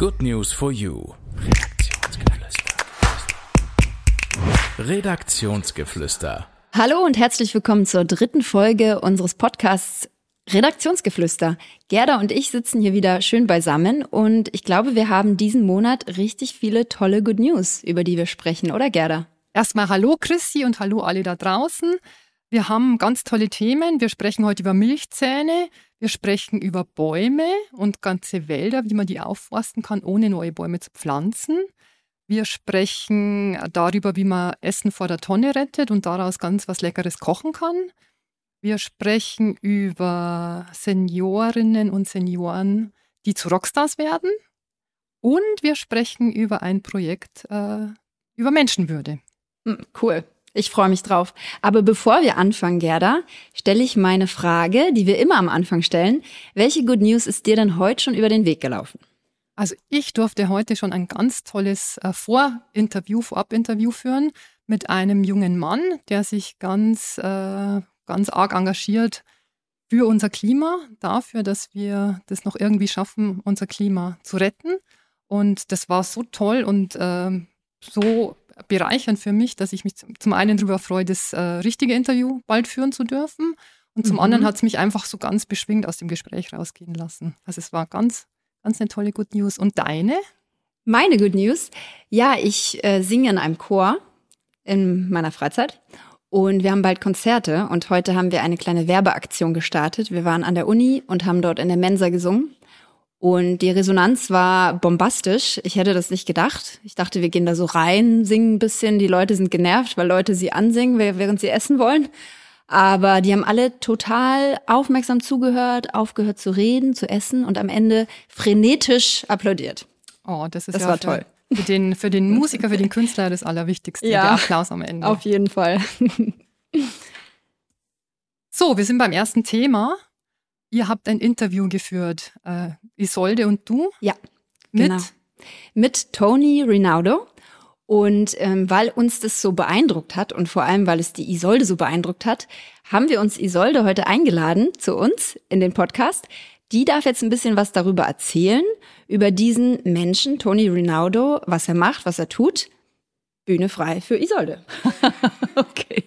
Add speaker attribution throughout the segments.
Speaker 1: Good News for You. Redaktionsgeflüster. Redaktionsgeflüster.
Speaker 2: Hallo und herzlich willkommen zur dritten Folge unseres Podcasts Redaktionsgeflüster. Gerda und ich sitzen hier wieder schön beisammen und ich glaube, wir haben diesen Monat richtig viele tolle Good News, über die wir sprechen, oder Gerda?
Speaker 3: Erstmal hallo Christi und hallo alle da draußen. Wir haben ganz tolle Themen. Wir sprechen heute über Milchzähne, wir sprechen über Bäume und ganze Wälder, wie man die aufforsten kann, ohne neue Bäume zu pflanzen. Wir sprechen darüber, wie man Essen vor der Tonne rettet und daraus ganz was Leckeres kochen kann. Wir sprechen über Seniorinnen und Senioren, die zu Rockstars werden. Und wir sprechen über ein Projekt äh, über Menschenwürde.
Speaker 2: Hm, cool. Ich freue mich drauf. Aber bevor wir anfangen, Gerda, stelle ich meine Frage, die wir immer am Anfang stellen. Welche Good News ist dir denn heute schon über den Weg gelaufen?
Speaker 3: Also ich durfte heute schon ein ganz tolles äh, Vorinterview, Vorabinterview führen mit einem jungen Mann, der sich ganz, äh, ganz arg engagiert für unser Klima, dafür, dass wir das noch irgendwie schaffen, unser Klima zu retten. Und das war so toll und äh, so bereichernd für mich, dass ich mich zum einen darüber freue, das äh, richtige Interview bald führen zu dürfen. Und zum mhm. anderen hat es mich einfach so ganz beschwingt aus dem Gespräch rausgehen lassen. Also es war ganz, ganz eine tolle Good News. Und deine?
Speaker 2: Meine Good News? Ja, ich äh, singe in einem Chor in meiner Freizeit. Und wir haben bald Konzerte und heute haben wir eine kleine Werbeaktion gestartet. Wir waren an der Uni und haben dort in der Mensa gesungen. Und die Resonanz war bombastisch. Ich hätte das nicht gedacht. Ich dachte, wir gehen da so rein, singen ein bisschen. Die Leute sind genervt, weil Leute sie ansingen, während sie essen wollen. Aber die haben alle total aufmerksam zugehört, aufgehört zu reden, zu essen und am Ende frenetisch applaudiert.
Speaker 3: Oh, das ist das ja war toll. Für den, für den Musiker, für den Künstler das Allerwichtigste. Ja, der Applaus am Ende.
Speaker 2: Auf jeden Fall.
Speaker 3: so, wir sind beim ersten Thema. Ihr habt ein Interview geführt, äh, Isolde und du?
Speaker 2: Ja, mit? genau. Mit Tony Rinaldo. Und ähm, weil uns das so beeindruckt hat und vor allem, weil es die Isolde so beeindruckt hat, haben wir uns Isolde heute eingeladen zu uns in den Podcast. Die darf jetzt ein bisschen was darüber erzählen, über diesen Menschen, Tony Rinaldo, was er macht, was er tut. Bühne frei für Isolde.
Speaker 3: okay.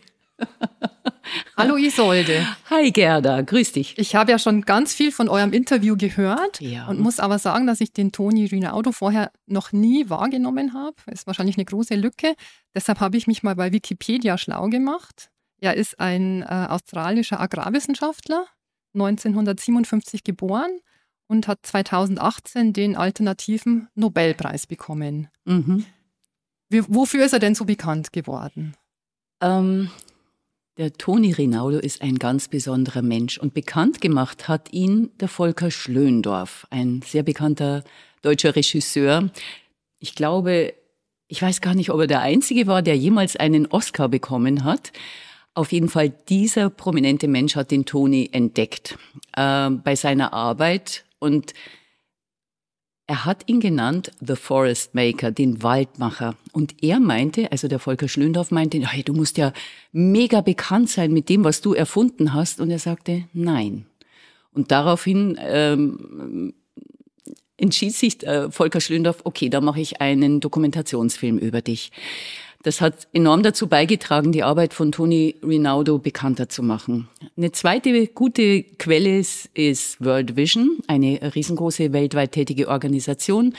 Speaker 3: Hallo Isolde.
Speaker 4: Hi Gerda, grüß dich.
Speaker 3: Ich habe ja schon ganz viel von eurem Interview gehört ja. und muss aber sagen, dass ich den Toni Rinaldo vorher noch nie wahrgenommen habe. Ist wahrscheinlich eine große Lücke. Deshalb habe ich mich mal bei Wikipedia schlau gemacht. Er ist ein äh, australischer Agrarwissenschaftler, 1957 geboren und hat 2018 den alternativen Nobelpreis bekommen. Mhm. Wie, wofür ist er denn so bekannt geworden?
Speaker 4: Ähm, der Toni Rinaldo ist ein ganz besonderer Mensch und bekannt gemacht hat ihn der Volker Schlöndorff, ein sehr bekannter deutscher Regisseur. Ich glaube, ich weiß gar nicht, ob er der Einzige war, der jemals einen Oscar bekommen hat. Auf jeden Fall, dieser prominente Mensch hat den Toni entdeckt äh, bei seiner Arbeit und er hat ihn genannt The Forest Maker, den Waldmacher. Und er meinte, also der Volker Schlöndorff meinte, hey, du musst ja mega bekannt sein mit dem, was du erfunden hast. Und er sagte, nein. Und daraufhin ähm, entschied sich äh, Volker Schlöndorff, okay, da mache ich einen Dokumentationsfilm über dich. Das hat enorm dazu beigetragen, die Arbeit von Tony Rinaldo bekannter zu machen. Eine zweite gute Quelle ist, World Vision, eine riesengroße weltweit tätige Organisation,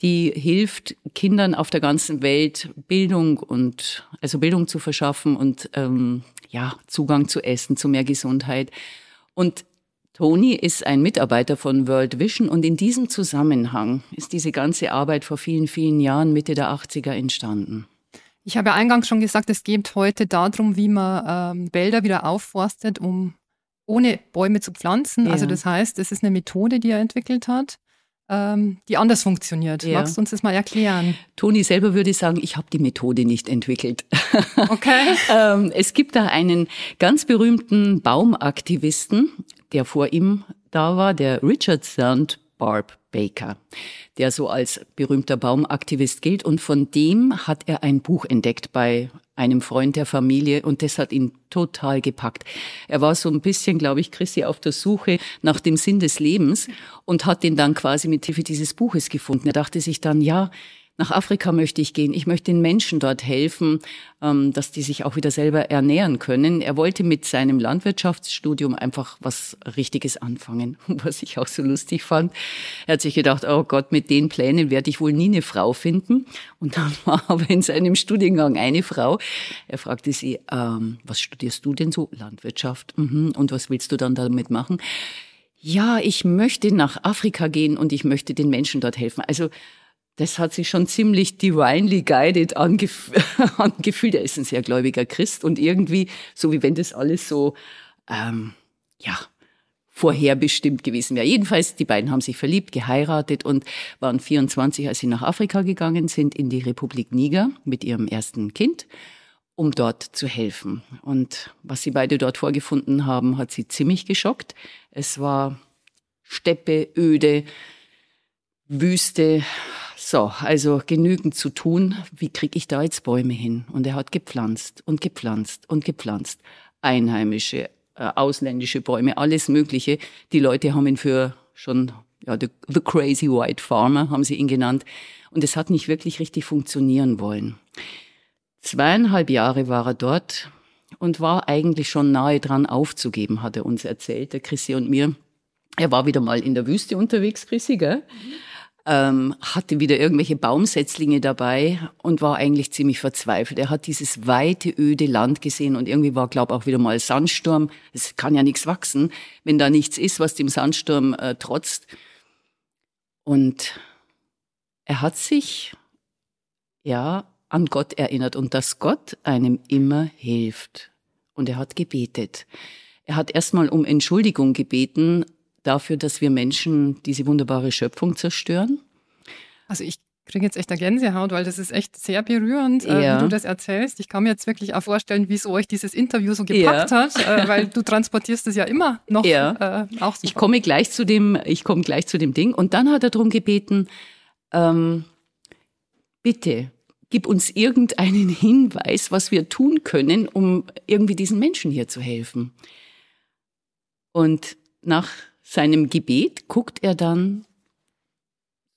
Speaker 4: die hilft Kindern auf der ganzen Welt Bildung und also Bildung zu verschaffen und ähm, ja Zugang zu Essen, zu mehr Gesundheit. Und Tony ist ein Mitarbeiter von World Vision und in diesem Zusammenhang ist diese ganze Arbeit vor vielen, vielen Jahren, Mitte der 80er, entstanden.
Speaker 3: Ich habe ja eingangs schon gesagt, es geht heute darum, wie man ähm, Wälder wieder aufforstet, um ohne Bäume zu pflanzen. Ja. Also das heißt, es ist eine Methode, die er entwickelt hat, ähm, die anders funktioniert. Ja. Magst du uns das mal erklären?
Speaker 4: Toni selber würde sagen, ich habe die Methode nicht entwickelt.
Speaker 3: Okay.
Speaker 4: ähm, es gibt da einen ganz berühmten Baumaktivisten, der vor ihm da war, der Richard Sand Barb Baker, der so als berühmter Baumaktivist gilt. Und von dem hat er ein Buch entdeckt bei einem Freund der Familie und das hat ihn total gepackt. Er war so ein bisschen, glaube ich, Christi, auf der Suche nach dem Sinn des Lebens und hat den dann quasi mit Hilfe dieses Buches gefunden. Er dachte sich dann, ja, nach Afrika möchte ich gehen. Ich möchte den Menschen dort helfen, ähm, dass die sich auch wieder selber ernähren können. Er wollte mit seinem Landwirtschaftsstudium einfach was Richtiges anfangen, was ich auch so lustig fand. Er hat sich gedacht, oh Gott, mit den Plänen werde ich wohl nie eine Frau finden. Und dann war aber in seinem Studiengang eine Frau. Er fragte sie, ähm, was studierst du denn so? Landwirtschaft. Mhm. Und was willst du dann damit machen? Ja, ich möchte nach Afrika gehen und ich möchte den Menschen dort helfen. Also das hat sich schon ziemlich divinely guided angef angefühlt. Er ist ein sehr gläubiger Christ und irgendwie, so wie wenn das alles so, ähm, ja, vorherbestimmt gewesen wäre. Jedenfalls, die beiden haben sich verliebt, geheiratet und waren 24, als sie nach Afrika gegangen sind, in die Republik Niger mit ihrem ersten Kind, um dort zu helfen. Und was sie beide dort vorgefunden haben, hat sie ziemlich geschockt. Es war Steppe, öde, Wüste, so, also genügend zu tun. Wie kriege ich da jetzt Bäume hin? Und er hat gepflanzt und gepflanzt und gepflanzt. Einheimische, äh, ausländische Bäume, alles Mögliche. Die Leute haben ihn für schon, ja, the, the crazy white farmer haben sie ihn genannt. Und es hat nicht wirklich richtig funktionieren wollen. Zweieinhalb Jahre war er dort und war eigentlich schon nahe dran aufzugeben, hat er uns erzählt, der Chrissy und mir. Er war wieder mal in der Wüste unterwegs, Chrissy, gell? Mhm ähm, hatte wieder irgendwelche Baumsetzlinge dabei und war eigentlich ziemlich verzweifelt. Er hat dieses weite, öde Land gesehen und irgendwie war, glaube auch wieder mal Sandsturm. Es kann ja nichts wachsen, wenn da nichts ist, was dem Sandsturm äh, trotzt. Und er hat sich, ja, an Gott erinnert und dass Gott einem immer hilft. Und er hat gebetet. Er hat erstmal um Entschuldigung gebeten dafür, dass wir Menschen diese wunderbare Schöpfung zerstören?
Speaker 3: Also ich kriege jetzt echt eine Gänsehaut, weil das ist echt sehr berührend, ja. äh, wie du das erzählst. Ich kann mir jetzt wirklich auch vorstellen, wieso euch dieses Interview so gepackt ja. hat, äh, weil du transportierst es ja immer noch.
Speaker 4: Ja. Äh, auch so. Ich komme gleich zu dem, ich komme gleich zu dem Ding. Und dann hat er darum gebeten, ähm, bitte gib uns irgendeinen Hinweis, was wir tun können, um irgendwie diesen Menschen hier zu helfen. Und nach seinem Gebet guckt er dann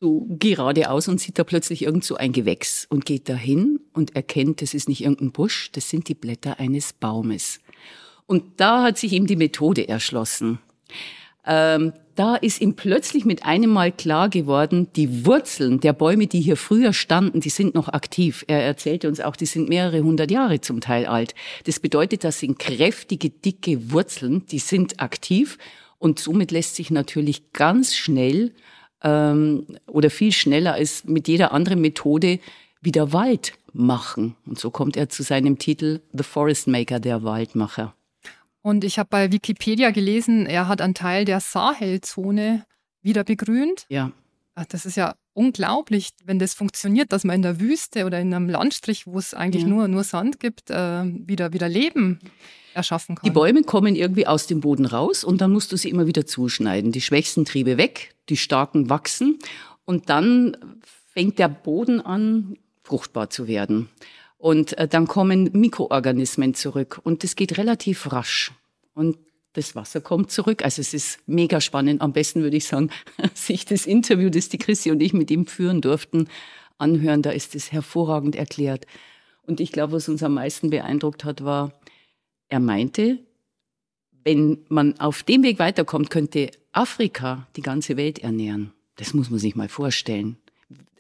Speaker 4: so geradeaus und sieht da plötzlich irgend so ein Gewächs und geht dahin und erkennt, das ist nicht irgendein Busch, das sind die Blätter eines Baumes. Und da hat sich ihm die Methode erschlossen. Ähm, da ist ihm plötzlich mit einem Mal klar geworden, die Wurzeln der Bäume, die hier früher standen, die sind noch aktiv. Er erzählte uns auch, die sind mehrere hundert Jahre zum Teil alt. Das bedeutet, das sind kräftige, dicke Wurzeln, die sind aktiv und somit lässt sich natürlich ganz schnell ähm, oder viel schneller als mit jeder anderen Methode wieder Wald machen. Und so kommt er zu seinem Titel The Forest Maker, der Waldmacher.
Speaker 3: Und ich habe bei Wikipedia gelesen, er hat einen Teil der Sahelzone wieder begrünt.
Speaker 4: Ja.
Speaker 3: Ach, das ist ja unglaublich, wenn das funktioniert, dass man in der Wüste oder in einem Landstrich, wo es eigentlich ja. nur, nur Sand gibt, äh, wieder, wieder Leben erschaffen kann.
Speaker 4: Die Bäume kommen irgendwie aus dem Boden raus und dann musst du sie immer wieder zuschneiden. Die schwächsten Triebe weg, die starken wachsen und dann fängt der Boden an, fruchtbar zu werden. Und äh, dann kommen Mikroorganismen zurück und das geht relativ rasch. Und das Wasser kommt zurück. Also es ist mega spannend. Am besten würde ich sagen, sich das Interview, das die Chrissy und ich mit ihm führen durften, anhören. Da ist es hervorragend erklärt. Und ich glaube, was uns am meisten beeindruckt hat, war, er meinte, wenn man auf dem Weg weiterkommt, könnte Afrika die ganze Welt ernähren. Das muss man sich mal vorstellen.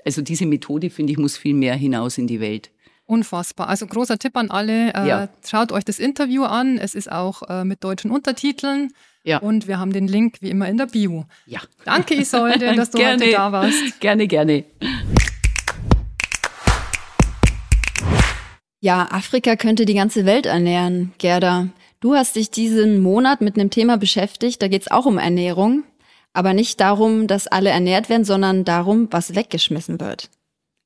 Speaker 4: Also diese Methode, finde ich, muss viel mehr hinaus in die Welt.
Speaker 3: Unfassbar. Also großer Tipp an alle. Äh, ja. Schaut euch das Interview an. Es ist auch äh, mit deutschen Untertiteln. Ja. Und wir haben den Link wie immer in der Bio.
Speaker 4: Ja.
Speaker 3: Danke, Isolde, dass du heute da warst.
Speaker 4: Gerne, gerne.
Speaker 2: Ja, Afrika könnte die ganze Welt ernähren, Gerda. Du hast dich diesen Monat mit einem Thema beschäftigt, da geht es auch um Ernährung, aber nicht darum, dass alle ernährt werden, sondern darum, was weggeschmissen wird.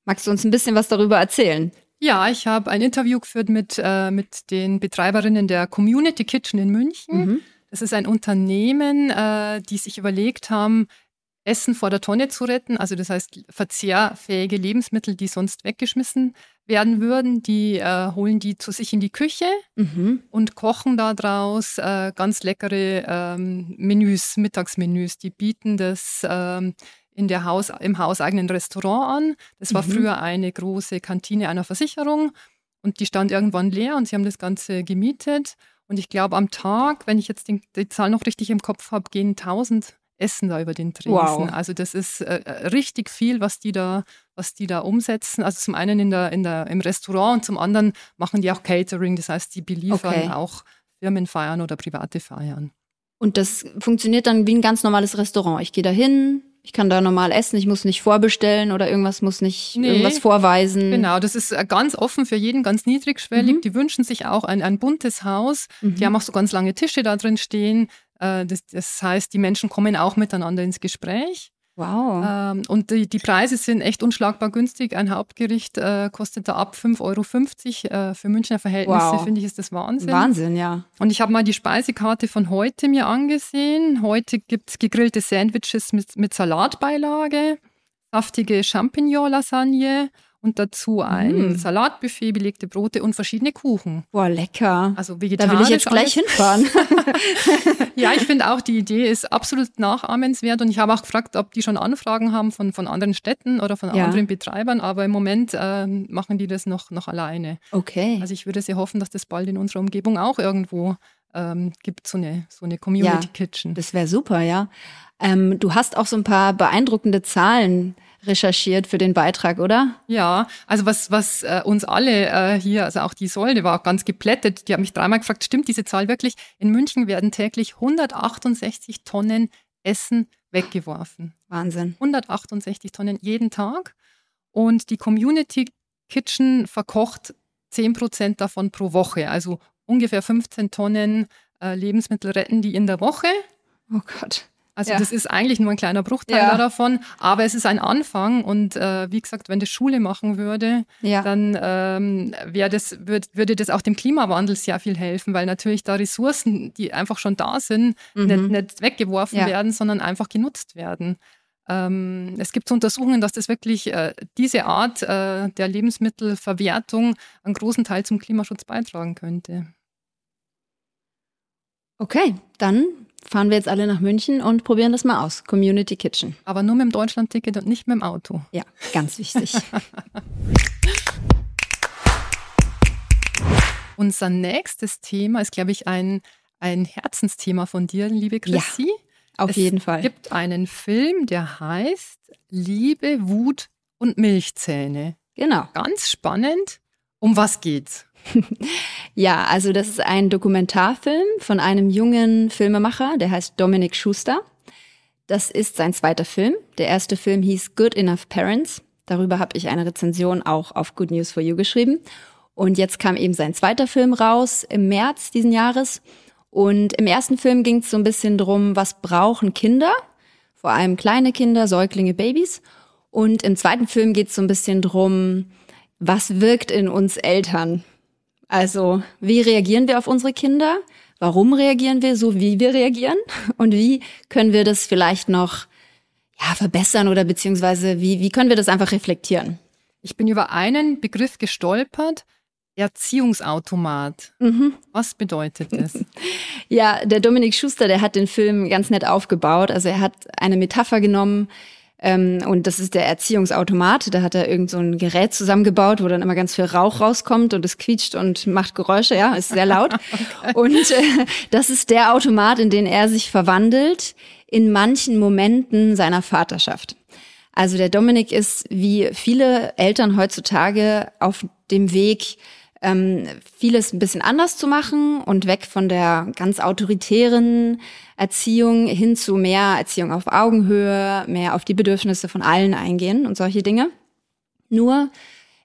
Speaker 2: Magst du uns ein bisschen was darüber erzählen?
Speaker 3: Ja, ich habe ein Interview geführt mit, äh, mit den Betreiberinnen der Community Kitchen in München. Mhm. Das ist ein Unternehmen, äh, die sich überlegt haben, Essen vor der Tonne zu retten, also das heißt verzehrfähige Lebensmittel, die sonst weggeschmissen werden würden, die äh, holen die zu sich in die Küche
Speaker 2: Mhm.
Speaker 3: und kochen daraus äh, ganz leckere ähm, Menüs, Mittagsmenüs. Die bieten das ähm, in der Haus, im hauseigenen Restaurant an. Das war
Speaker 2: Mhm.
Speaker 3: früher eine große Kantine einer Versicherung und die stand irgendwann leer und sie haben das Ganze gemietet. Und ich glaube, am Tag, wenn ich jetzt den, die Zahl noch richtig im Kopf habe, gehen 1000 Essen da über den Tresen.
Speaker 2: Wow.
Speaker 3: Also das ist äh, richtig viel, was die da, was die da umsetzen. Also zum einen in der, in der, im Restaurant und zum anderen machen die auch Catering. Das heißt, die beliefern
Speaker 2: Okay.
Speaker 3: auch Firmenfeiern oder private Feiern.
Speaker 2: Und das funktioniert dann wie ein ganz normales Restaurant. Ich gehe da hin, ich kann da normal essen, ich muss nicht vorbestellen oder irgendwas muss nicht
Speaker 3: Nee.
Speaker 2: irgendwas vorweisen.
Speaker 3: Genau, das ist äh, ganz offen für jeden, ganz niedrigschwellig.
Speaker 2: Mhm.
Speaker 3: Die wünschen sich auch ein, ein buntes Haus.
Speaker 2: Mhm.
Speaker 3: Die haben auch so ganz lange Tische da drin stehen. Äh, Das, das heißt, die Menschen kommen auch miteinander ins Gespräch.
Speaker 2: Wow.
Speaker 3: Ähm, und die, die Preise sind echt unschlagbar günstig. Ein Hauptgericht äh, kostet da ab 5,50 Euro. Äh, für Münchner Verhältnisse
Speaker 2: Wow.
Speaker 3: finde ich, ist das Wahnsinn.
Speaker 2: Wahnsinn, ja.
Speaker 3: Und ich habe mal die Speisekarte von heute mir angesehen. Heute gibt es gegrillte Sandwiches mit, mit Salatbeilage, saftige Champignon-Lasagne und dazu ein
Speaker 2: Mm.
Speaker 3: Salatbuffet, belegte Brote und verschiedene Kuchen.
Speaker 2: Boah, lecker.
Speaker 3: Also
Speaker 2: Da
Speaker 3: vegetarisch.
Speaker 2: will ich jetzt gleich hinfahren.
Speaker 3: Ja, ich finde auch, die Idee ist absolut nachahmenswert und ich habe auch gefragt, ob die schon Anfragen haben von, von anderen Städten oder von
Speaker 2: Ja.
Speaker 3: anderen Betreibern, aber im Moment ähm, machen die das noch, noch alleine.
Speaker 2: Okay.
Speaker 3: Also ich würde sehr hoffen, dass das bald in unserer Umgebung auch irgendwo ähm, gibt, so eine, so eine Community
Speaker 2: Ja,
Speaker 3: Kitchen.
Speaker 2: Das wäre super, ja. Ähm, du hast auch so ein paar beeindruckende Zahlen recherchiert für den Beitrag, oder?
Speaker 3: Ja, also was, was äh, uns alle äh, hier, also auch die Solde war auch ganz geplättet. Die haben mich dreimal gefragt, stimmt diese Zahl wirklich? In München werden täglich 168 Tonnen Essen weggeworfen.
Speaker 2: Wahnsinn.
Speaker 3: 168 Tonnen jeden Tag. Und die Community Kitchen verkocht 10 Prozent davon pro Woche. Also ungefähr 15 Tonnen äh, Lebensmittel retten die in der Woche.
Speaker 2: Oh Gott.
Speaker 3: Also
Speaker 2: Ja.
Speaker 3: das ist eigentlich nur ein kleiner Bruchteil
Speaker 2: Ja.
Speaker 3: davon, aber es ist ein Anfang und äh, wie gesagt, wenn das Schule machen würde,
Speaker 2: Ja.
Speaker 3: dann ähm, das, würd, würde das auch dem Klimawandel sehr viel helfen, weil natürlich da Ressourcen, die einfach schon da sind, nicht,
Speaker 2: Mhm.
Speaker 3: nicht weggeworfen
Speaker 2: Ja.
Speaker 3: werden, sondern einfach genutzt werden. Ähm, es gibt Untersuchungen, dass das wirklich äh, diese Art äh, der Lebensmittelverwertung einen großen Teil zum Klimaschutz beitragen könnte.
Speaker 2: Okay, dann fahren wir jetzt alle nach München und probieren das mal aus. Community Kitchen.
Speaker 3: Aber nur mit dem Deutschlandticket und nicht mit dem Auto.
Speaker 2: Ja, ganz wichtig.
Speaker 3: Unser nächstes Thema ist, glaube ich, ein, ein Herzensthema von dir, liebe Chrissy.
Speaker 2: Auf
Speaker 3: Es
Speaker 2: jeden Fall.
Speaker 3: Es gibt einen Film, der heißt Liebe, Wut und Milchzähne.
Speaker 2: Genau.
Speaker 3: Ganz spannend. Um was geht's?
Speaker 2: Ja, also das ist ein Dokumentarfilm von einem jungen Filmemacher, der heißt Dominic Schuster. Das ist sein zweiter Film. Der erste Film hieß Good Enough Parents. Darüber habe ich eine Rezension auch auf Good News for You geschrieben. Und jetzt kam eben sein zweiter Film raus im März diesen Jahres. Und im ersten Film ging es so ein bisschen drum, was brauchen Kinder? Vor allem kleine Kinder, Säuglinge, Babys. Und im zweiten Film geht es so ein bisschen drum, was wirkt in uns Eltern? Also, wie reagieren wir auf unsere Kinder? Warum reagieren wir so, wie wir reagieren? Und wie können wir das vielleicht noch ja, verbessern oder beziehungsweise wie, wie können wir das einfach reflektieren?
Speaker 3: Ich bin über einen Begriff gestolpert. Erziehungsautomat.
Speaker 2: Mhm.
Speaker 3: Was bedeutet das?
Speaker 2: Ja, der Dominik Schuster, der hat den Film ganz nett aufgebaut. Also er hat eine Metapher genommen ähm, und das ist der Erziehungsautomat. Da hat er irgend so ein Gerät zusammengebaut, wo dann immer ganz viel Rauch rauskommt und es quietscht und macht Geräusche. Ja, ist sehr laut. Und äh, das ist der Automat, in den er sich verwandelt in manchen Momenten seiner Vaterschaft. Also der Dominik ist wie viele Eltern heutzutage auf dem Weg, ähm, vieles ein bisschen anders zu machen und weg von der ganz autoritären Erziehung hin zu mehr Erziehung auf Augenhöhe, mehr auf die Bedürfnisse von allen eingehen und solche Dinge. Nur,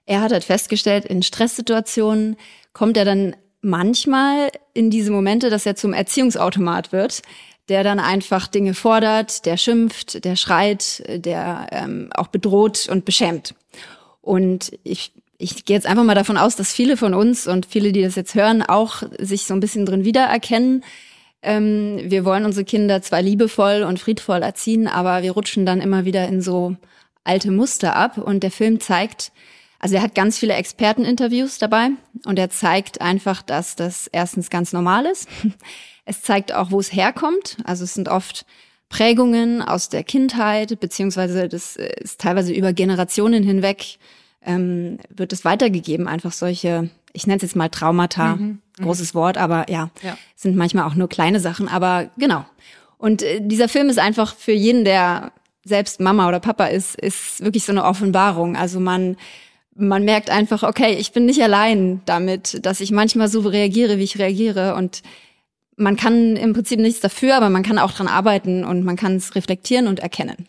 Speaker 2: er hat halt festgestellt, in Stresssituationen kommt er dann manchmal in diese Momente, dass er zum Erziehungsautomat wird, der dann einfach Dinge fordert, der schimpft, der schreit, der ähm, auch bedroht und beschämt. Und ich, ich gehe jetzt einfach mal davon aus, dass viele von uns und viele, die das jetzt hören, auch sich so ein bisschen drin wiedererkennen. Ähm, wir wollen unsere Kinder zwar liebevoll und friedvoll erziehen, aber wir rutschen dann immer wieder in so alte Muster ab. Und der Film zeigt, Also er hat ganz viele Experteninterviews dabei und er zeigt einfach, dass das erstens ganz normal ist. Es zeigt auch, wo es herkommt. Also es sind oft Prägungen aus der Kindheit, beziehungsweise das ist teilweise über Generationen hinweg ähm, wird es weitergegeben, einfach solche, ich nenne es jetzt mal Traumata, mhm, großes Wort, aber ja, ja, sind manchmal auch nur kleine Sachen, aber genau. Und äh, dieser Film ist einfach für jeden, der selbst Mama oder Papa ist, ist wirklich so eine Offenbarung. Also man, man merkt einfach, okay, ich bin nicht allein damit, dass ich manchmal so reagiere, wie ich reagiere und man kann im Prinzip nichts dafür, aber man kann auch dran arbeiten und man kann es reflektieren und erkennen.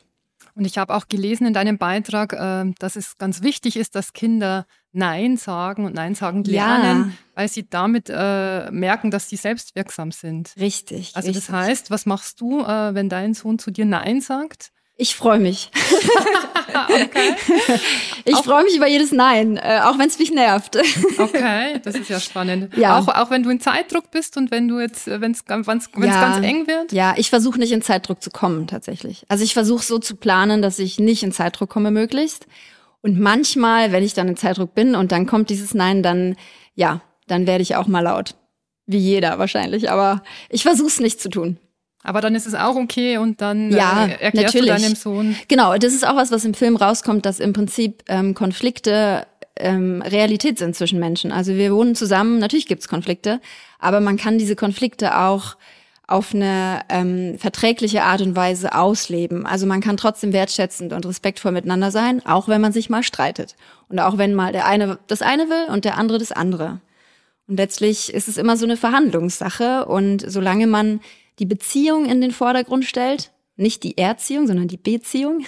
Speaker 3: Und ich habe auch gelesen in deinem Beitrag, äh, dass es ganz wichtig ist, dass Kinder Nein sagen und Nein sagen lernen, ja. weil sie damit äh, merken, dass sie selbstwirksam sind.
Speaker 2: Richtig.
Speaker 3: Also
Speaker 2: richtig.
Speaker 3: das heißt, was machst du, äh, wenn dein Sohn zu dir Nein sagt?
Speaker 2: Ich freue mich. okay. Ich freue mich über jedes Nein, äh, auch wenn es mich nervt.
Speaker 3: okay, das ist ja spannend. Ja. Auch, auch wenn du in Zeitdruck bist und wenn du jetzt, wenn es ja. ganz eng wird?
Speaker 2: Ja, ich versuche nicht in Zeitdruck zu kommen tatsächlich. Also ich versuche so zu planen, dass ich nicht in Zeitdruck komme möglichst. Und manchmal, wenn ich dann in Zeitdruck bin und dann kommt dieses Nein, dann ja, dann werde ich auch mal laut. Wie jeder wahrscheinlich, aber ich versuche es nicht zu tun.
Speaker 3: Aber dann ist es auch okay und dann ja, äh, erklärst natürlich. du deinem Sohn.
Speaker 2: Genau, das ist auch was, was im Film rauskommt, dass im Prinzip ähm, Konflikte ähm, Realität sind zwischen Menschen. Also wir wohnen zusammen, natürlich gibt's Konflikte, aber man kann diese Konflikte auch auf eine ähm, verträgliche Art und Weise ausleben. Also man kann trotzdem wertschätzend und respektvoll miteinander sein, auch wenn man sich mal streitet. Und auch wenn mal der eine das eine will und der andere das andere. Und letztlich ist es immer so eine Verhandlungssache. Und solange man die Beziehung in den Vordergrund stellt, nicht die Erziehung, sondern die Beziehung,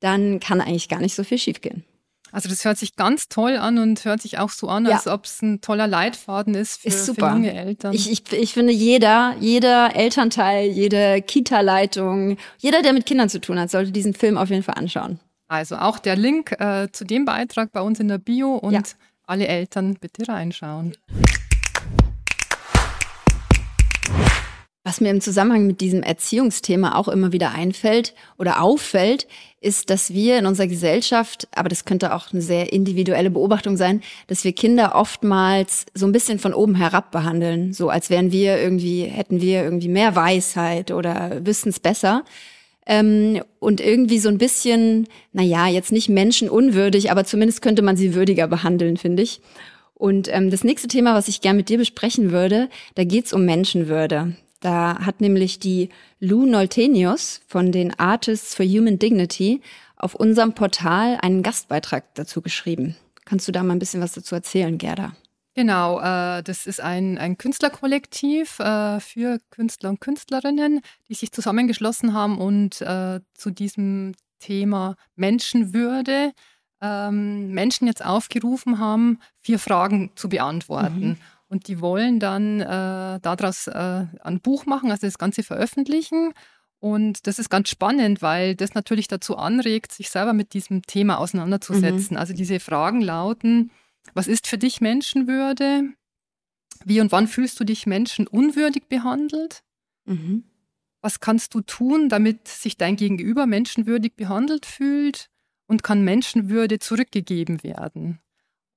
Speaker 2: dann kann eigentlich gar nicht so viel schiefgehen.
Speaker 3: Also das hört sich ganz toll an und hört sich auch so an, ja. als ob es ein toller Leitfaden ist für, ist super. für junge Eltern.
Speaker 2: Ich, ich, ich finde, jeder, jeder Elternteil, jede Kita-Leitung, jeder, der mit Kindern zu tun hat, sollte diesen Film auf jeden Fall anschauen.
Speaker 3: Also auch der Link äh, zu dem Beitrag bei uns in der Bio und ja. alle Eltern bitte reinschauen.
Speaker 2: Was mir im Zusammenhang mit diesem Erziehungsthema auch immer wieder einfällt oder auffällt, ist, dass wir in unserer Gesellschaft, aber das könnte auch eine sehr individuelle Beobachtung sein, dass wir Kinder oftmals so ein bisschen von oben herab behandeln, so als wären wir irgendwie, hätten wir irgendwie mehr Weisheit oder wüssten es besser. Ähm, und irgendwie so ein bisschen, naja, jetzt nicht menschenunwürdig, aber zumindest könnte man sie würdiger behandeln, finde ich. Und ähm, das nächste Thema, was ich gern mit dir besprechen würde, da geht's um Menschenwürde. Da hat nämlich die Lou Noltenius von den Artists for Human Dignity auf unserem Portal einen Gastbeitrag dazu geschrieben. Kannst du da mal ein bisschen was dazu erzählen, Gerda?
Speaker 3: Genau, äh, das ist ein, ein Künstlerkollektiv äh, für Künstler und Künstlerinnen, die sich zusammengeschlossen haben und äh, zu diesem Thema Menschenwürde ähm, Menschen jetzt aufgerufen haben, vier Fragen zu beantworten. Mhm. Und die wollen dann äh, daraus äh, ein Buch machen, also das Ganze veröffentlichen. Und das ist ganz spannend, weil das natürlich dazu anregt, sich selber mit diesem Thema auseinanderzusetzen. Mhm. Also diese Fragen lauten, was ist für dich Menschenwürde? Wie und wann fühlst du dich menschenunwürdig behandelt? Mhm. Was kannst du tun, damit sich dein Gegenüber menschenwürdig behandelt fühlt? Und kann Menschenwürde zurückgegeben werden?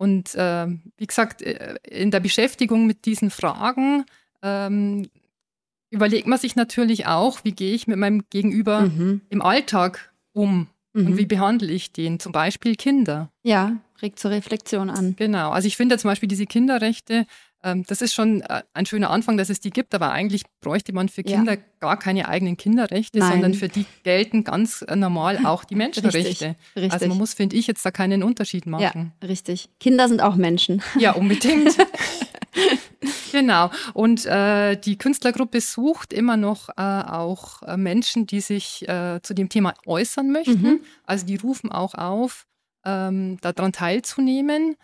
Speaker 3: Und äh, wie gesagt, äh, in der Beschäftigung mit diesen Fragen ähm, überlegt man sich natürlich auch, wie gehe ich mit meinem Gegenüber mhm. im Alltag um mhm. und wie behandle ich den, zum Beispiel Kinder.
Speaker 2: Ja, regt zur Reflexion an.
Speaker 3: Genau, also ich finde zum Beispiel diese Kinderrechte das ist schon äh, ein schöner Anfang, dass es die gibt, aber eigentlich bräuchte man für Kinder ja. gar keine eigenen Kinderrechte, Nein. sondern für die gelten ganz äh, normal auch die Menschenrechte. Richtig, richtig. Also man muss, finde ich, jetzt da keinen Unterschied machen.
Speaker 2: Ja, richtig. Kinder sind auch Menschen.
Speaker 3: Ja, unbedingt. genau. Und äh, die Künstlergruppe sucht immer noch äh, auch äh, Menschen, die sich äh, zu dem Thema äußern möchten. Mhm. Also die rufen auch auf, ähm, daran teilzunehmen.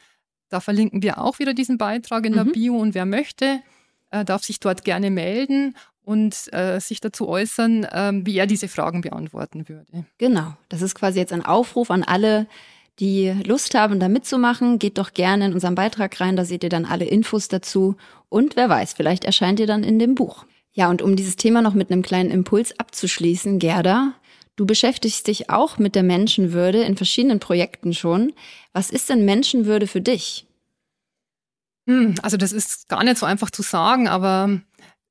Speaker 3: Da verlinken wir auch wieder diesen Beitrag in der mhm. Bio und wer möchte, äh, darf sich dort gerne melden und äh, sich dazu äußern, äh, wie er diese Fragen beantworten würde.
Speaker 2: Genau, das ist quasi jetzt ein Aufruf an alle, die Lust haben, da mitzumachen. Geht doch gerne in unseren Beitrag rein, da seht ihr dann alle Infos dazu und wer weiß, vielleicht erscheint ihr dann in dem Buch. Ja, und um dieses Thema noch mit einem kleinen Impuls abzuschließen, Gerda, Du beschäftigst dich auch mit der Menschenwürde in verschiedenen Projekten schon. Was ist denn Menschenwürde für dich?
Speaker 3: Hm, also das ist gar nicht so einfach zu sagen, aber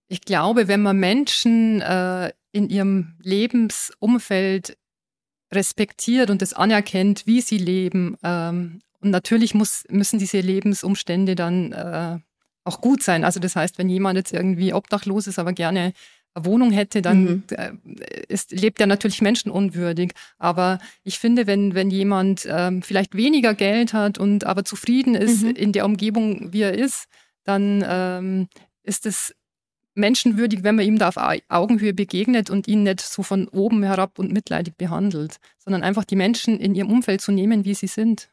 Speaker 3: ich glaube, wenn man Menschen äh, in ihrem Lebensumfeld respektiert und es anerkennt, wie sie leben, ähm, und natürlich muss, müssen diese Lebensumstände dann äh, auch gut sein. Also das heißt, wenn jemand jetzt irgendwie obdachlos ist, aber gerne Wohnung hätte, dann mhm. äh, ist, lebt er natürlich menschenunwürdig. Aber ich finde, wenn, wenn jemand ähm, vielleicht weniger Geld hat und aber zufrieden ist mhm. in der Umgebung, wie er ist, dann ähm, ist es menschenwürdig, wenn man ihm da auf Augenhöhe begegnet und ihn nicht so von oben herab und mitleidig behandelt, sondern einfach die Menschen in ihrem Umfeld zu nehmen, wie sie sind.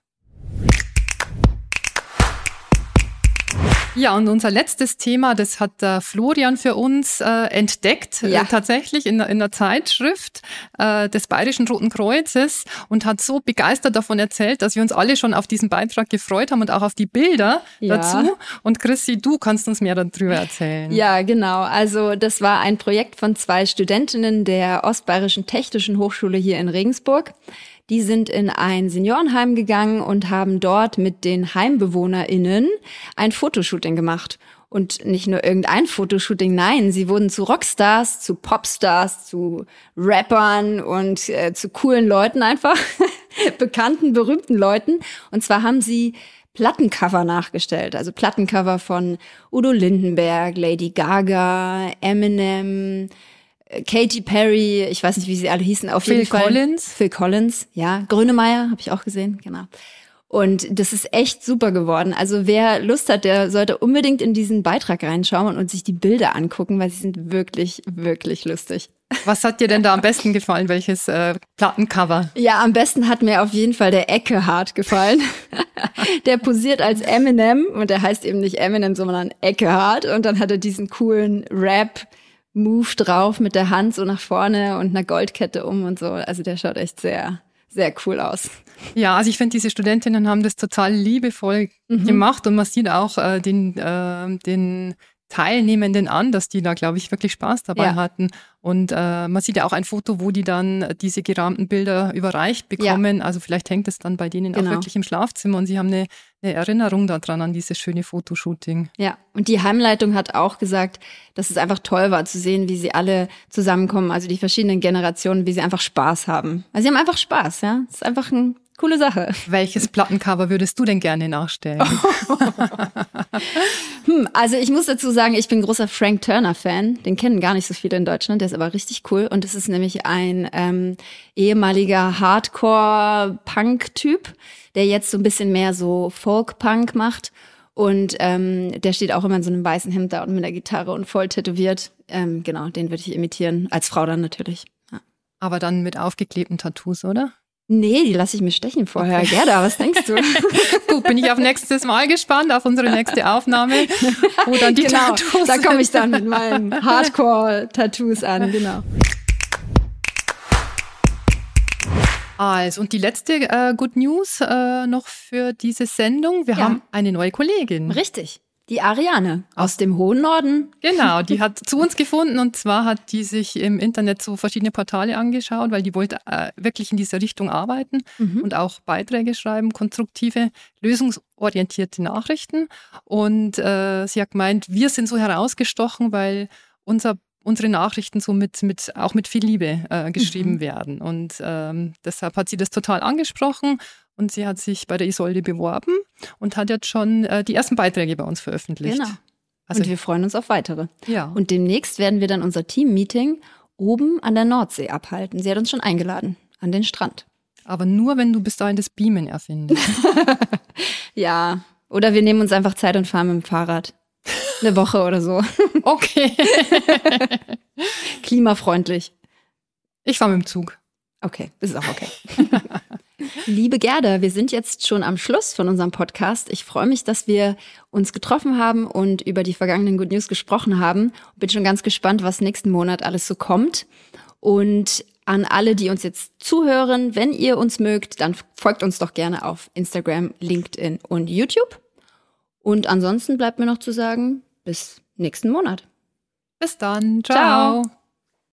Speaker 3: Ja, und unser letztes Thema, das hat äh, Florian für uns äh, entdeckt, äh, ja. äh, tatsächlich in, in der Zeitschrift äh, des Bayerischen Roten Kreuzes und hat so begeistert davon erzählt, dass wir uns alle schon auf diesen Beitrag gefreut haben und auch auf die Bilder ja. dazu. Und Chrissy, du kannst uns mehr darüber erzählen.
Speaker 2: Ja, genau. Also das war ein Projekt von zwei Studentinnen der Ostbayerischen Technischen Hochschule hier in Regensburg. Die sind in ein Seniorenheim gegangen und haben dort mit den HeimbewohnerInnen ein Fotoshooting gemacht. Und nicht nur irgendein Fotoshooting, nein, sie wurden zu Rockstars, zu Popstars, zu Rappern und äh, zu coolen Leuten einfach, bekannten, berühmten Leuten. Und zwar haben sie Plattencover nachgestellt, also Plattencover von Udo Lindenberg, Lady Gaga, Eminem, Katy Perry, ich weiß nicht, wie sie alle hießen, auf
Speaker 3: Phil
Speaker 2: jeden Fall.
Speaker 3: Phil Collins.
Speaker 2: Phil Collins, ja. Grönemeyer habe ich auch gesehen, genau. Und das ist echt super geworden. Also wer Lust hat, der sollte unbedingt in diesen Beitrag reinschauen und sich die Bilder angucken, weil sie sind wirklich, wirklich lustig.
Speaker 3: Was hat dir denn da am besten gefallen? Welches äh, Plattencover?
Speaker 2: Ja, am besten hat mir auf jeden Fall der Eckehard gefallen. der posiert als Eminem und der heißt eben nicht Eminem, sondern Eckehard. Und dann hat er diesen coolen Rap Move drauf mit der Hand so nach vorne und einer Goldkette um und so. Also der schaut echt sehr, sehr cool aus.
Speaker 3: Ja, also ich finde, diese Studentinnen haben das total liebevoll mhm. gemacht und man sieht auch äh, den, äh, den Teilnehmenden an, dass die da, glaube ich, wirklich Spaß dabei ja. hatten. Und äh, man sieht ja auch ein Foto, wo die dann diese gerahmten Bilder überreicht bekommen. Ja. Also vielleicht hängt es dann bei denen genau. auch wirklich im Schlafzimmer und sie haben eine, eine Erinnerung daran an dieses schöne Fotoshooting.
Speaker 2: Ja, und die Heimleitung hat auch gesagt, dass es einfach toll war zu sehen, wie sie alle zusammenkommen, also die verschiedenen Generationen, wie sie einfach Spaß haben. Also sie haben einfach Spaß, ja. Es ist einfach ein Coole Sache.
Speaker 3: Welches Plattencover würdest du denn gerne nachstellen?
Speaker 2: hm, also ich muss dazu sagen, ich bin großer Frank Turner-Fan. Den kennen gar nicht so viele in Deutschland. Der ist aber richtig cool. Und das ist nämlich ein ähm, ehemaliger Hardcore-Punk-Typ, der jetzt so ein bisschen mehr so Folk-Punk macht. Und ähm, der steht auch immer in so einem weißen Hemd da und mit der Gitarre und voll tätowiert. Ähm, genau, den würde ich imitieren. Als Frau dann natürlich. Ja.
Speaker 3: Aber dann mit aufgeklebten Tattoos, oder?
Speaker 2: Nee, die lasse ich mir stechen vorher. Okay. Gerda, was denkst du?
Speaker 3: Gut, bin ich auf nächstes Mal gespannt, auf unsere nächste Aufnahme, wo dann die genau, Tattoos
Speaker 2: Da komme ich dann mit meinen Hardcore-Tattoos an, genau.
Speaker 3: Also, und die letzte äh, Good News äh, noch für diese Sendung. Wir ja. haben eine neue Kollegin.
Speaker 2: Richtig. Die Ariane aus dem hohen Norden.
Speaker 3: Genau, die hat zu uns gefunden und zwar hat die sich im Internet so verschiedene Portale angeschaut, weil die wollte äh, wirklich in dieser Richtung arbeiten mhm. und auch Beiträge schreiben, konstruktive, lösungsorientierte Nachrichten. Und äh, sie hat gemeint, wir sind so herausgestochen, weil unser unsere Nachrichten so mit, mit auch mit viel Liebe äh, geschrieben mhm. werden. Und ähm, deshalb hat sie das total angesprochen und sie hat sich bei der Isolde beworben und hat jetzt schon äh, die ersten Beiträge bei uns veröffentlicht.
Speaker 2: Genau. Also und wir freuen uns auf weitere.
Speaker 3: Ja.
Speaker 2: Und demnächst werden wir dann unser Team-Meeting oben an der Nordsee abhalten. Sie hat uns schon eingeladen an den Strand.
Speaker 3: Aber nur, wenn du bis dahin das Beamen erfindest.
Speaker 2: ja. Oder wir nehmen uns einfach Zeit und fahren mit dem Fahrrad. Eine Woche oder so.
Speaker 3: Okay.
Speaker 2: Klimafreundlich.
Speaker 3: Ich fahre mit dem Zug.
Speaker 2: Okay, ist auch okay. Liebe Gerda, wir sind jetzt schon am Schluss von unserem Podcast. Ich freue mich, dass wir uns getroffen haben und über die vergangenen Good News gesprochen haben. Bin schon ganz gespannt, was nächsten Monat alles so kommt. Und an alle, die uns jetzt zuhören, wenn ihr uns mögt, dann folgt uns doch gerne auf Instagram, LinkedIn und YouTube. Und ansonsten bleibt mir noch zu sagen, bis nächsten Monat.
Speaker 3: Bis dann. Ciao. Ciao.